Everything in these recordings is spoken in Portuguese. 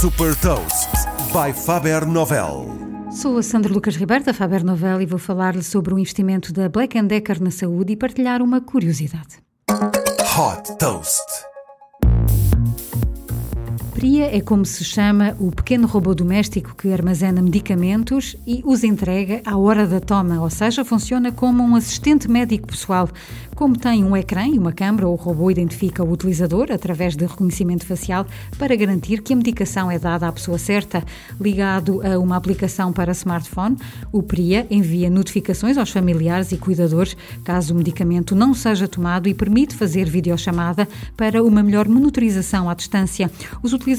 Super Toast by Faber Novel. Sou a Sandra Lucas Ribeiro da Faber Novel e vou falar-lhe sobre o investimento da Black Decker na saúde e partilhar uma curiosidade. Hot Toast. Pria é como se chama o pequeno robô doméstico que armazena medicamentos e os entrega à hora da toma, ou seja, funciona como um assistente médico pessoal. Como tem um ecrã e uma câmara, o robô identifica o utilizador através de reconhecimento facial para garantir que a medicação é dada à pessoa certa. Ligado a uma aplicação para smartphone, o PRIA envia notificações aos familiares e cuidadores caso o medicamento não seja tomado e permite fazer videochamada para uma melhor monitorização à distância. Os utilizadores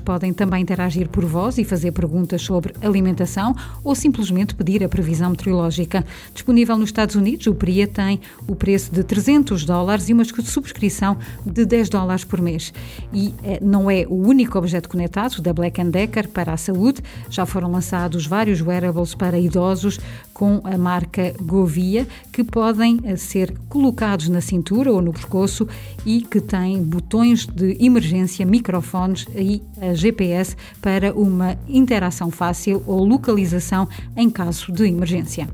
podem também interagir por voz e fazer perguntas sobre alimentação ou simplesmente pedir a previsão meteorológica. Disponível nos Estados Unidos, o PRIA tem o preço de 300 dólares e uma subscrição de 10 dólares por mês. E eh, não é o único objeto conectado da Black Decker para a saúde. Já foram lançados vários wearables para idosos com a marca Govia que podem eh, ser colocados na cintura ou no pescoço e que têm botões de emergência, microfones e a GPS para uma interação fácil ou localização em caso de emergência.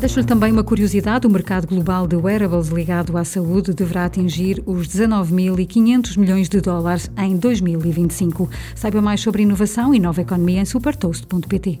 Deixo-lhe também uma curiosidade: o mercado global de wearables ligado à saúde deverá atingir os 19.500 milhões de dólares em 2025. Saiba mais sobre inovação e nova economia em supertoast.pt.